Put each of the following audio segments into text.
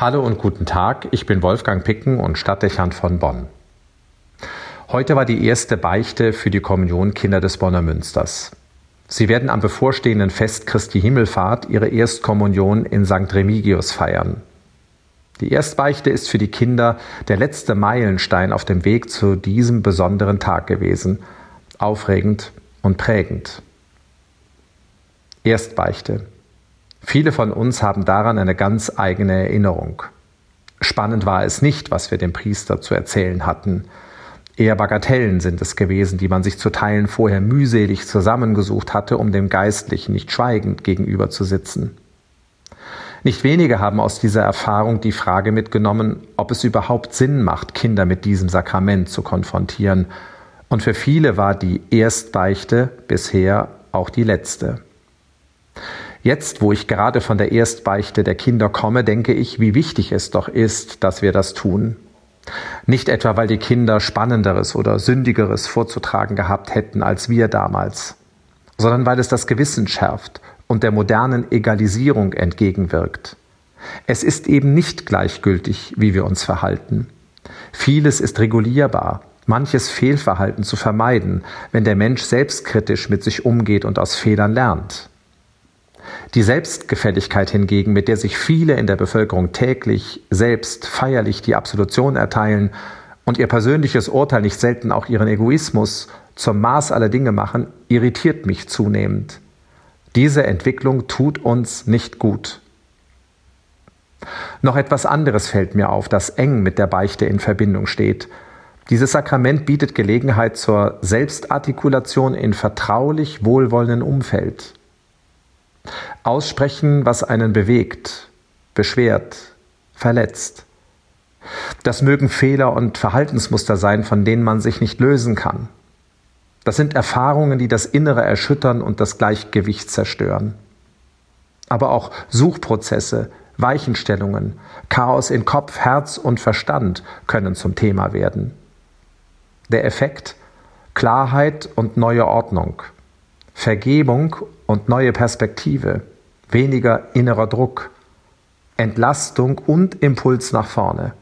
Hallo und guten Tag, ich bin Wolfgang Picken und Stadtdechant von Bonn. Heute war die erste Beichte für die Kommunion Kinder des Bonner Münsters. Sie werden am bevorstehenden Fest Christi Himmelfahrt ihre Erstkommunion in St. Remigius feiern. Die Erstbeichte ist für die Kinder der letzte Meilenstein auf dem Weg zu diesem besonderen Tag gewesen, aufregend und prägend. Erstbeichte. Viele von uns haben daran eine ganz eigene Erinnerung. Spannend war es nicht, was wir dem Priester zu erzählen hatten. Eher Bagatellen sind es gewesen, die man sich zu Teilen vorher mühselig zusammengesucht hatte, um dem Geistlichen nicht schweigend gegenüber zu sitzen. Nicht wenige haben aus dieser Erfahrung die Frage mitgenommen, ob es überhaupt Sinn macht, Kinder mit diesem Sakrament zu konfrontieren. Und für viele war die Erstbeichte bisher auch die letzte. Jetzt, wo ich gerade von der Erstbeichte der Kinder komme, denke ich, wie wichtig es doch ist, dass wir das tun. Nicht etwa, weil die Kinder Spannenderes oder Sündigeres vorzutragen gehabt hätten als wir damals, sondern weil es das Gewissen schärft und der modernen Egalisierung entgegenwirkt. Es ist eben nicht gleichgültig, wie wir uns verhalten. Vieles ist regulierbar, manches Fehlverhalten zu vermeiden, wenn der Mensch selbstkritisch mit sich umgeht und aus Fehlern lernt. Die Selbstgefälligkeit hingegen, mit der sich viele in der Bevölkerung täglich selbst feierlich die Absolution erteilen und ihr persönliches Urteil nicht selten auch ihren Egoismus zum Maß aller Dinge machen, irritiert mich zunehmend. Diese Entwicklung tut uns nicht gut. Noch etwas anderes fällt mir auf, das eng mit der Beichte in Verbindung steht. Dieses Sakrament bietet Gelegenheit zur Selbstartikulation in vertraulich wohlwollenden Umfeld. Aussprechen, was einen bewegt, beschwert, verletzt. Das mögen Fehler und Verhaltensmuster sein, von denen man sich nicht lösen kann. Das sind Erfahrungen, die das Innere erschüttern und das Gleichgewicht zerstören. Aber auch Suchprozesse, Weichenstellungen, Chaos in Kopf, Herz und Verstand können zum Thema werden. Der Effekt Klarheit und neue Ordnung, Vergebung und neue Perspektive, weniger innerer Druck, Entlastung und Impuls nach vorne.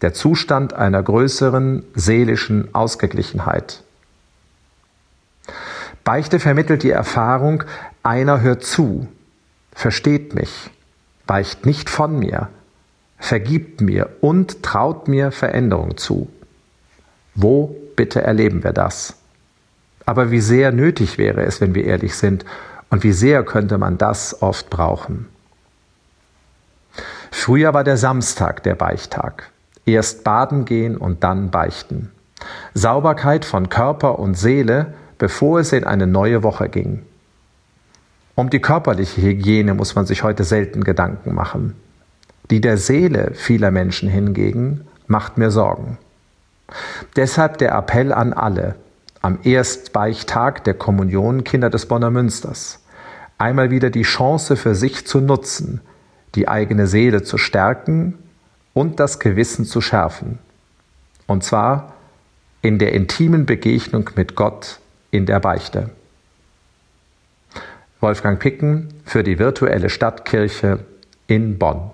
Der Zustand einer größeren seelischen Ausgeglichenheit. Beichte vermittelt die Erfahrung, einer hört zu, versteht mich, weicht nicht von mir, vergibt mir und traut mir Veränderung zu. Wo bitte erleben wir das? Aber wie sehr nötig wäre es, wenn wir ehrlich sind, und wie sehr könnte man das oft brauchen. Früher war der Samstag der Beichtag. Erst baden gehen und dann beichten. Sauberkeit von Körper und Seele, bevor es in eine neue Woche ging. Um die körperliche Hygiene muss man sich heute selten Gedanken machen. Die der Seele vieler Menschen hingegen macht mir Sorgen. Deshalb der Appell an alle, am Erstbeichtag der Kommunion Kinder des Bonner Münsters einmal wieder die Chance für sich zu nutzen, die eigene Seele zu stärken und das Gewissen zu schärfen. Und zwar in der intimen Begegnung mit Gott in der Beichte. Wolfgang Picken für die virtuelle Stadtkirche in Bonn.